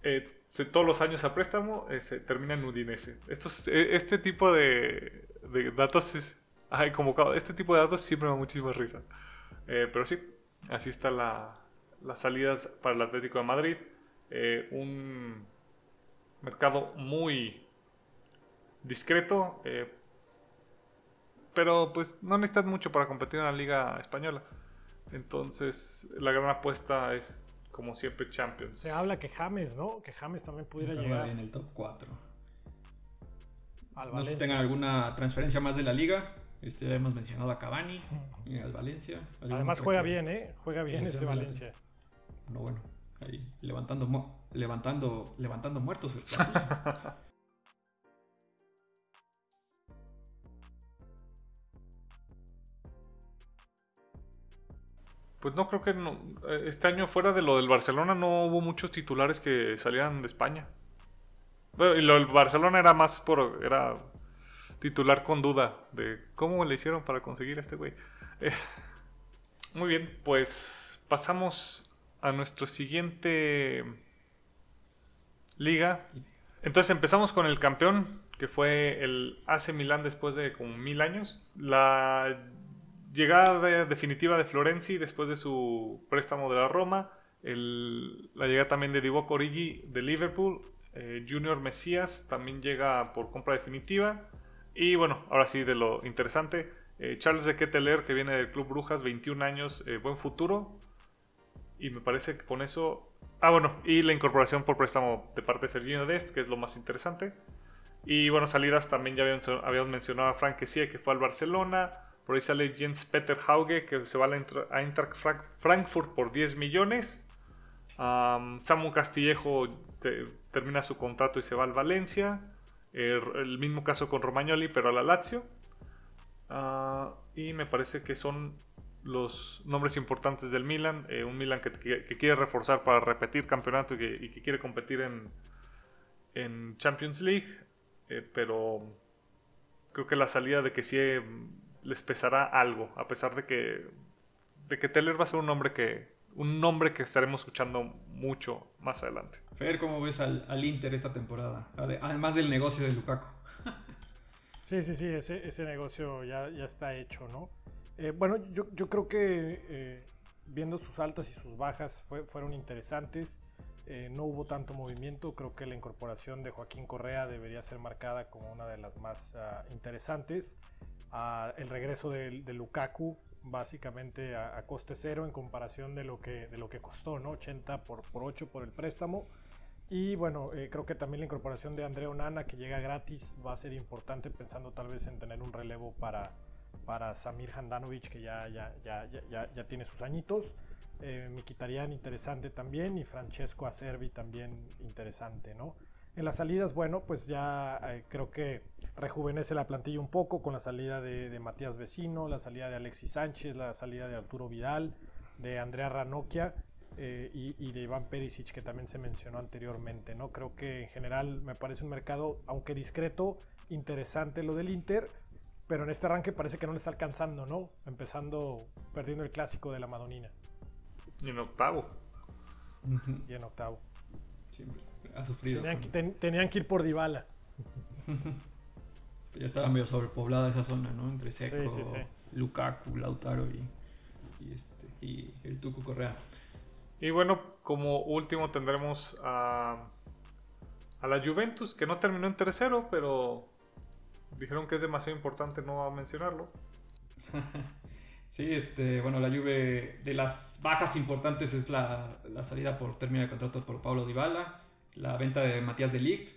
Eh, todos los años a préstamo, eh, se termina en Udinese. este tipo de, datos es. Ay, como, este tipo de datos siempre me da muchísima risa. pero sí, así está la, las salidas para el Atlético de Madrid. un mercado muy discreto pero pues no necesitas mucho para competir en la liga española. Entonces la gran apuesta es como siempre Champions. Se habla que James, ¿no? Que James también pudiera llegar. En el top 4. Al no Valencia. tengan alguna transferencia más de la liga. Este, ya hemos mencionado a Cavani, y al Valencia. Además juega bien, ¿eh? Juega bien ese Valencia. No, bueno, ahí levantando, levantando, levantando muertos. Pues no creo que eh, este año fuera de lo del Barcelona no hubo muchos titulares que salieran de España. y lo del Barcelona era más por era titular con duda de cómo le hicieron para conseguir a este güey. Eh, muy bien, pues pasamos a nuestro siguiente liga. Entonces empezamos con el campeón, que fue el AC Milán después de como mil años. La llegada definitiva de Florenzi después de su préstamo de la Roma, la llegada también de Divock Origi de Liverpool, eh, Junior Mesías también llega por compra definitiva. Y bueno, ahora sí de lo interesante, eh, Charles de Ketteler que viene del Club Brujas, 21 años, eh, buen futuro. Y me parece que con eso... Ah, bueno, y la incorporación por préstamo de parte de Sergio Dest, que es lo más interesante. Y bueno, salidas también ya habíamos, mencionado a Frank Kessie, que fue al Barcelona. Por ahí sale Jens Peter Hauge, que se va a Eintracht Frankfurt por 10 millones. Samu Castillejo termina su contrato y se va al Valencia. el mismo caso con Romagnoli, pero a la Lazio. Ah, y me parece que son los nombres importantes del Milan. Eh, un Milan que, quiere reforzar para repetir campeonato y que, quiere competir en, en Champions League. Eh, pero creo que la salida de que sí les pesará algo, a pesar de que, de que Teller va a ser un nombre que, un nombre que estaremos escuchando mucho más adelante. Fer, ¿cómo ves al, Inter esta temporada? Además del negocio de Lukaku. sí, sí, sí, ese, ese negocio ya, ya está hecho, ¿no? Eh, bueno, yo, yo, creo que eh, viendo sus altas y sus bajas fueron interesantes. Eh, no hubo tanto movimiento. Creo que la incorporación de Joaquín Correa debería ser marcada como una de las más ah, interesantes el regreso de, Lukaku básicamente a, coste cero en comparación de lo que, de lo que costó, ¿no? 80 por, por 8 por el préstamo. Y bueno, eh, creo que también la incorporación de Andrea Onana, que llega gratis, va a ser importante pensando tal vez en tener un relevo para, para Samir Handanovic, que ya, ya, ya, ya, ya tiene sus añitos. Eh, Mikitarian interesante también y Francesco Acerbi también interesante, ¿no? En las salidas, bueno, pues ya eh, creo que rejuvenece la plantilla un poco con la salida de, Matías Vecino, la salida de Alexis Sánchez, la salida de Arturo Vidal, de Andrea Ranocchia eh, y, de Iván Perisic, que también se mencionó anteriormente, ¿no? Creo que en general me parece un mercado, aunque discreto, interesante lo del Inter, pero en este arranque parece que no le está alcanzando, ¿no? Empezando perdiendo el clásico de la Madonina. Y en octavo. Y en octavo. Ha sufrido. Tenían, que ir por Dybala. ya estaba medio sobrepoblada esa zona, ¿no? Entre Seco, Lukaku, Lautaro y, este, y el Tuco Correa. Y bueno, como último tendremos a, a la Juventus, que no terminó en tercero, pero dijeron que es demasiado importante no mencionarlo. sí, este, bueno, la Juve de las bajas importantes es la, la salida por término de contrato por Pablo Dybala, la venta de Matías de Ligt,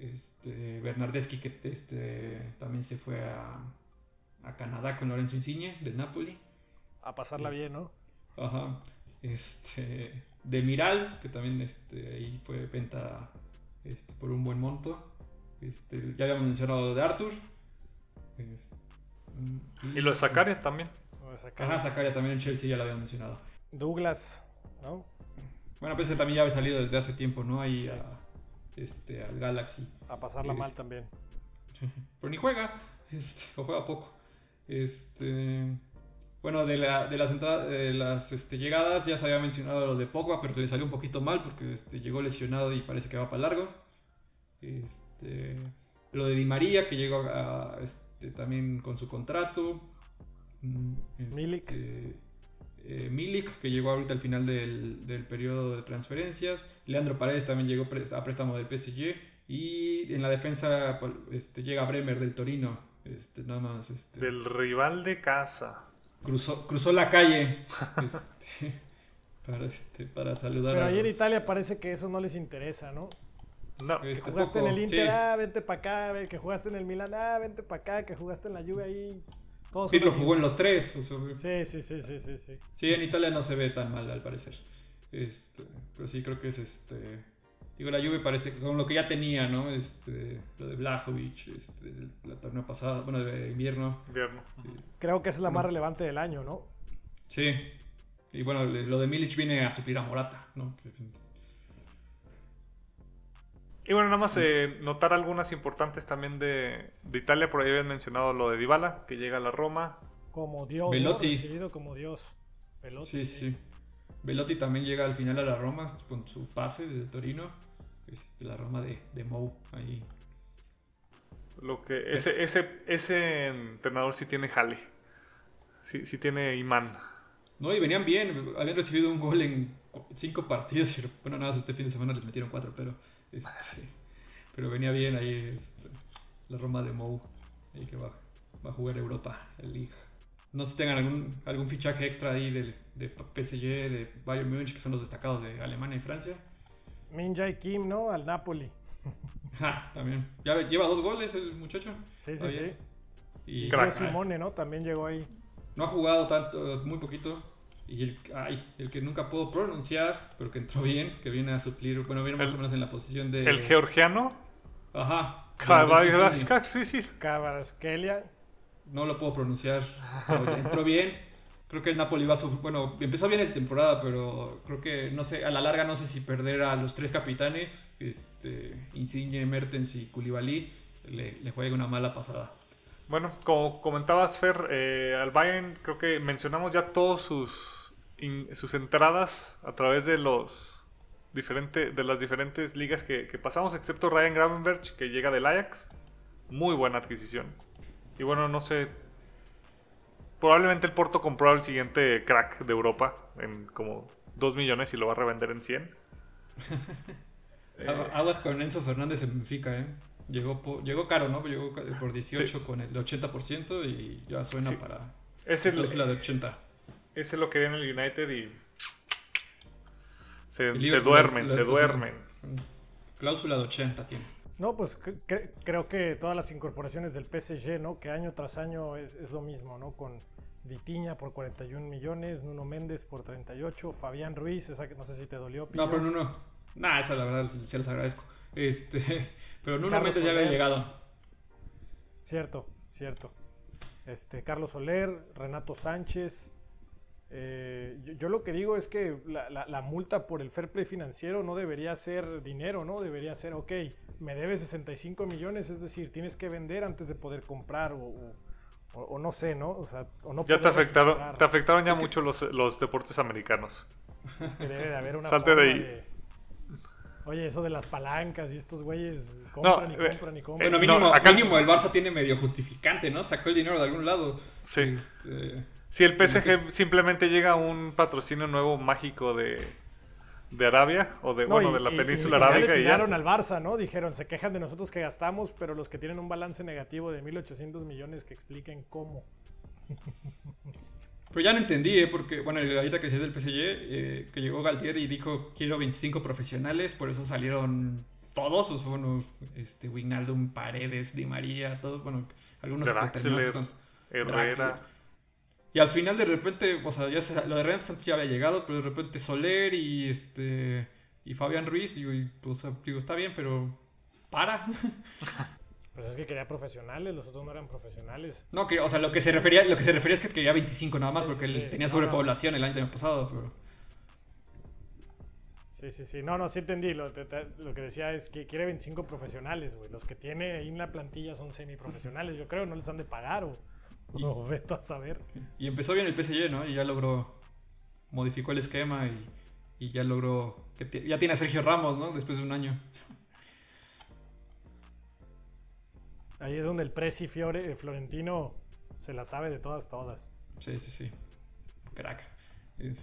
este, Bernardeschi que este, también se fue a, a Canadá con Lorenzo Insigne del Napoli a pasarla bien, ¿no? Ajá. Este, de Miral, que también este, ahí fue venta este, por un buen monto. Este, ya habíamos mencionado de Arthur. y, lo de Zakaria también. Ajá, Zakaria también en Chelsea ya lo habían mencionado. Douglas, ¿no? Bueno, pues ese también ya había salido desde hace tiempo, ¿no? Ahí a, este, al Galaxy. A pasarla mal también. Pero ni juega, o juega poco. Este, bueno, de, la, de las, entradas, de las este, llegadas ya se había mencionado lo de Pogba, pero le salió un poquito mal porque este, llegó lesionado y parece que va para largo. Este, lo de Di María, que llegó este, también con su contrato. Mm, Milik. Este, eh, Milik, que llegó ahorita al final del, del periodo de transferencias. Leandro Paredes también llegó a préstamo del PSG. Y en la defensa pues, este, llega Bremer del Torino. Este, nada más. Este, del rival de casa. Cruzó, cruzó la calle. Este, para, este, para saludar Pero ayer Italia parece que eso no les interesa, ¿no? No. Que jugaste en el Inter, ah, vente para acá, que jugaste en el Milan, ah, vente para acá, que jugaste en la Juve ahí. Sí, lo jugó en los tres. sí, sí, sí, sí, sí, sí. Sí, en Italia no se ve tan mal al parecer. Este, pero sí creo que es este Digo, la Juve parece que con lo que ya tenía, ¿no? Este, lo de Blajovic, este, la torneo pasada, bueno, de invierno. Invierno. Creo que es la más relevante del año, ¿no? Sí. Y bueno, lo de Milic viene a suplir a Morata, ¿no? Y bueno, nada más eh, notar algunas importantes también de, de, Italia. Por ahí habían mencionado lo de Dybala, que llega a la Roma. Como Dios, Velotti. recibido como Dios. Velotti, sí. sí. Velotti también llega al final a la Roma con su pase desde Torino. Este, la Roma de, de Mou ahí. Lo que ese, ese, ese entrenador sí tiene jale. Sí, sí tiene imán. No, y venían bien. Habían recibido un gol en cinco partidos. Bueno, nada, este fin de semana les metieron cuatro, pero. Pero venía bien ahí la Roma de Mou. Ahí que va, va a jugar Europa, el Liga no sé si tengan algún, algún fichaje extra ahí de, de PSG, de Bayern Múnich, que son los destacados de Alemania y Francia. Min Jae Kim, ¿no? Al Napoli. Ah, también. Ya lleva dos goles el muchacho. Sí, sí, sí. Y, y Simone, ¿no? También llegó ahí. No ha jugado tanto, muy poquito. Y el, ay, el que nunca puedo pronunciar, pero que entró bien, que viene a suplir, bueno, viene más o menos en la posición de... ¿El georgiano? Ajá. Cabaraskelia no lo puedo pronunciar, entró bien. Creo que el Napoli va a bueno, empezó bien la temporada, pero creo que no sé, a la larga no sé si perder a los tres capitanes, este, Insigne, Mertens y Koulibaly, le, le juegue una mala pasada. Bueno, como comentabas Fer, eh, al Bayern creo que mencionamos ya todos sus sus entradas a través de los diferentes de las diferentes ligas que, pasamos, excepto Ryan Gravenberch que llega del Ajax, muy buena adquisición. Y bueno, no sé. Probablemente el Porto compró al siguiente crack de Europa en como 2 millones y lo va a revender en 100. eh, Aguas con Enzo Fernández en Benfica, ¿eh? Llegó, llegó caro, ¿no? Llegó por 18 con el 80% y ya suena para es el, la de 80. Ese es lo que viene el United y se, se duermen, se duermen. Cláusula de 80 tiene. No, pues creo que todas las incorporaciones del PSG, ¿no? Que año tras año es, lo mismo, ¿no? Con Vitiña por 41 millones, Nuno Méndez por 38, Fabián Ruiz, esa que no sé si te dolió. No, pero Nuno, nada, esa la verdad se los agradezco. Este, pero Nuno Méndez ya había llegado. Cierto, cierto. Este, Carlos Soler, Renato Sánchez, eh, yo, lo que digo es que la, multa por el fair play financiero no debería ser dinero, ¿no? Debería ser, ok, me debes 65 millones, es decir, tienes que vender antes de poder comprar o, no sé, ¿no? O sea, o no ya te afectaron, te afectaron ya mucho los, los, deportes americanos. Es que debe de haber una Salte de ahí. Oye, eso de las palancas y estos güeyes compran y eh, compran y compran. Bueno, mínimo, acá mínimo el Barça tiene medio justificante, ¿no? Sacó el dinero de algún lado. Sí. Este, si el PSG simplemente llega a un patrocinio nuevo mágico de, de Arabia o de, bueno, de la península arábiga. Y ya al Barça, ¿no? Dijeron, se quejan de nosotros que gastamos, pero los que tienen un balance negativo de 1.800 millones que expliquen cómo. Pues ya no entendí, ¿eh? porque, bueno, ahorita que decía del PSG, eh, que llegó Galtier y dijo, quiero 25 profesionales, por eso salieron todos, o bueno, este, Wijnaldum, Paredes, Di María, todos, bueno, algunos... Draxler, Herrera... Y al final de repente, o sea, ya se, lo de Rennes ya había llegado, pero de repente Soler y este y Fabián Ruiz, digo, y, pues, digo, está bien, pero para. Pues es que quería profesionales, los otros no eran profesionales. No, que, o sea, lo que se refería, lo que se refería es que quería 25 nada más, porque tenía sobrepoblación el año pasado, pero... Sí, sí, sí. No, no, sí entendí. Lo, lo que decía es que quiere 25 profesionales, güey. Los que tiene ahí en la plantilla son semiprofesionales, yo creo. No les han de pagar o, no, veto a saber. Y empezó bien el PSG, ¿no? Y ya logró... Modificó el esquema y, y ya logró... Que ya tiene a Sergio Ramos, ¿no? Después de un año. Ahí es donde el Presi Fiore, eh, Florentino se la sabe de todas, todas. Sí, sí, sí. Crack. Este.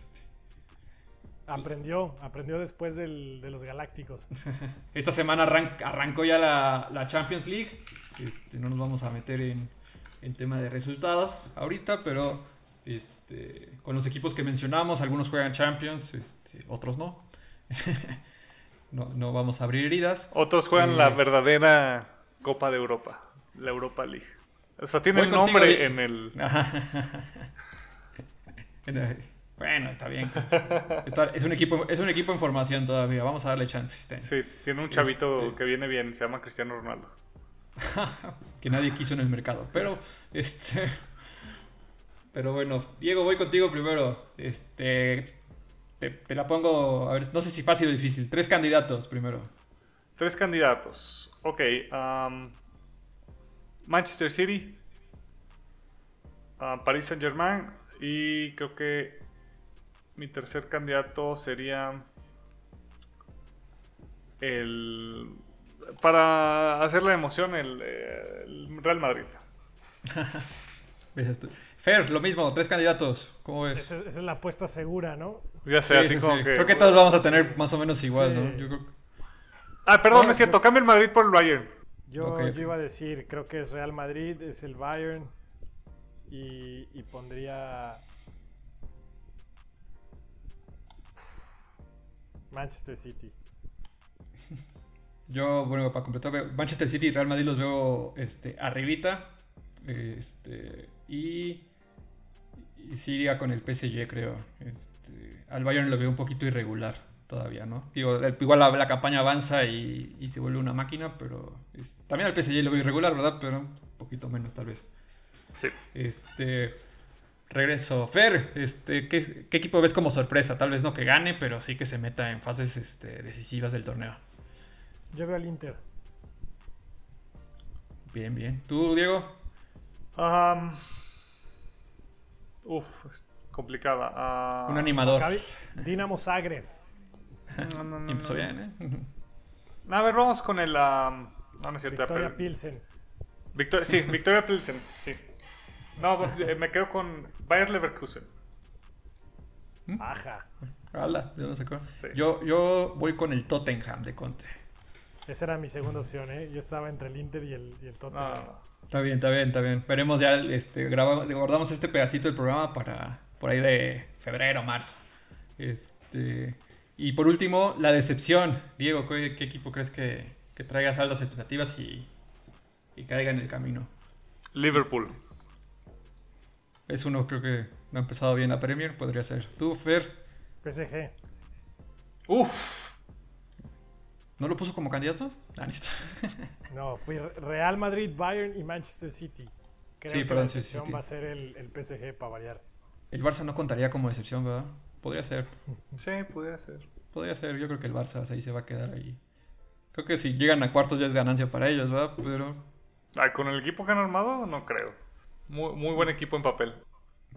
Aprendió, aprendió después de los Galácticos. Esta semana arrancó ya la, Champions League. Este, no nos vamos a meter en, en tema de resultados ahorita, pero este, con los equipos que mencionamos, algunos juegan Champions, este, otros no. no. no. vamos a abrir heridas. Otros juegan la eh, verdadera Copa de Europa la Europa League. O sea, tiene el nombre en el... bueno, está bien. es, un equipo, es un equipo en formación todavía. Vamos a darle chance. Sí, tiene un chavito que viene bien. Se llama Cristiano Ronaldo. que nadie quiso en el mercado. Pero, este... Pero bueno, Diego, voy contigo primero. Este, te, la pongo, a ver, no sé si fácil o difícil. Tres candidatos primero. Tres candidatos. Ok. Um, Manchester City, Paris Saint Germain y creo que mi tercer candidato sería el para hacer la emoción el, Real Madrid. Fer, lo mismo, tres candidatos. ¿Cómo ves? Esa, es la apuesta segura, ¿no? Ya sé, así como que. Creo que todos vamos a tener más o menos igual, ¿no? Yo creo... Ah, perdón, me siento. Cambia el Madrid por el Bayern. Yo, iba a decir, creo que es Real Madrid, es el Bayern y, pondría Manchester City. Yo, bueno, para completar, Manchester City y Real Madrid los veo este, arribita. Este, y, y sí con el PSG, creo. Este, al Bayern lo veo un poquito irregular todavía, ¿no? Digo, igual la, campaña avanza y, se vuelve una máquina, pero también al PSG lo veo irregular, ¿verdad? Pero un poquito menos tal vez. Sí. Este, regreso. Fer, este, ¿qué, equipo ves como sorpresa? Tal vez no que gane, pero sí que se meta en fases este, decisivas del torneo. Yo veo al Inter. Bien, bien. ¿Tú, Diego? Um, uf, complicada. Ah, un animador. Dinamo Zagreb. No, no, no, bien, ¿eh? A ver, vamos con el. no, no es cierto. Victoria Pilsen. sí, Victoria Pilsen, sí. No, eh, me quedo con Bayer Leverkusen. ¿Mm? Ajá. yo, no sé yo, yo voy con el Tottenham de Conte. Esa era mi segunda opción, ¿eh? Yo estaba entre el Inter y el, y el Tottenham. Está bien, está bien, está bien. Veremos ya, este, grabamos, guardamos este pedacito del programa para por ahí de febrero, marzo. Este, y por último, la decepción. Diego, ¿qué, equipo crees que, que traiga saldas expectativas y, y caiga en el camino? Liverpool. Es uno, creo que no ha empezado bien la Premier, podría ser. ¿Tú, Fer? PSG. Uf. ¿No lo puso como candidato? Ah, no, fui Real Madrid, Bayern y Manchester City. Creo que la decepción va a ser el, el PSG para variar. El Barça no contaría como decepción, ¿verdad? Podría ser. Sí, podría ser. Podría ser, yo creo que el Barça ahí se va a quedar ahí. Creo que si llegan a cuartos ya es ganancia para ellos, ¿verdad? Pero... con el equipo que han armado, no creo. Muy, muy buen equipo en papel.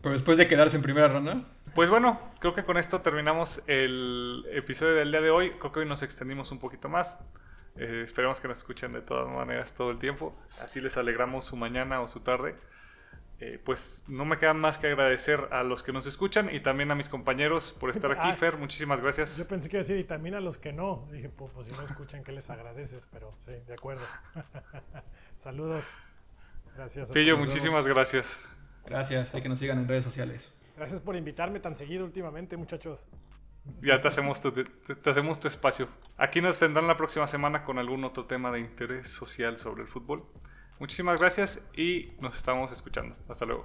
Pero después de quedarse en primera ronda. Pues bueno, creo que con esto terminamos el episodio del día de hoy. Creo que hoy nos extendimos un poquito más. Eh, esperemos que nos escuchen de todas maneras todo el tiempo. Así les alegramos su mañana o su tarde. Eh, pues no me queda más que agradecer a los que nos escuchan y también a mis compañeros por estar aquí. Ah, Fer, muchísimas gracias. Yo pensé que iba a decir y también a los que no. Dije, pues, pues si no escuchan, ¿qué les agradeces? Pero sí, de acuerdo. Saludos. Gracias. Pillo, muchísimas gracias. Gracias, hay que nos sigan en redes sociales. Gracias por invitarme tan seguido últimamente, muchachos. Ya te hacemos tu, te hacemos tu espacio. Aquí nos tendrán la próxima semana con algún otro tema de interés social sobre el fútbol. Muchísimas gracias y nos estamos escuchando. Hasta luego.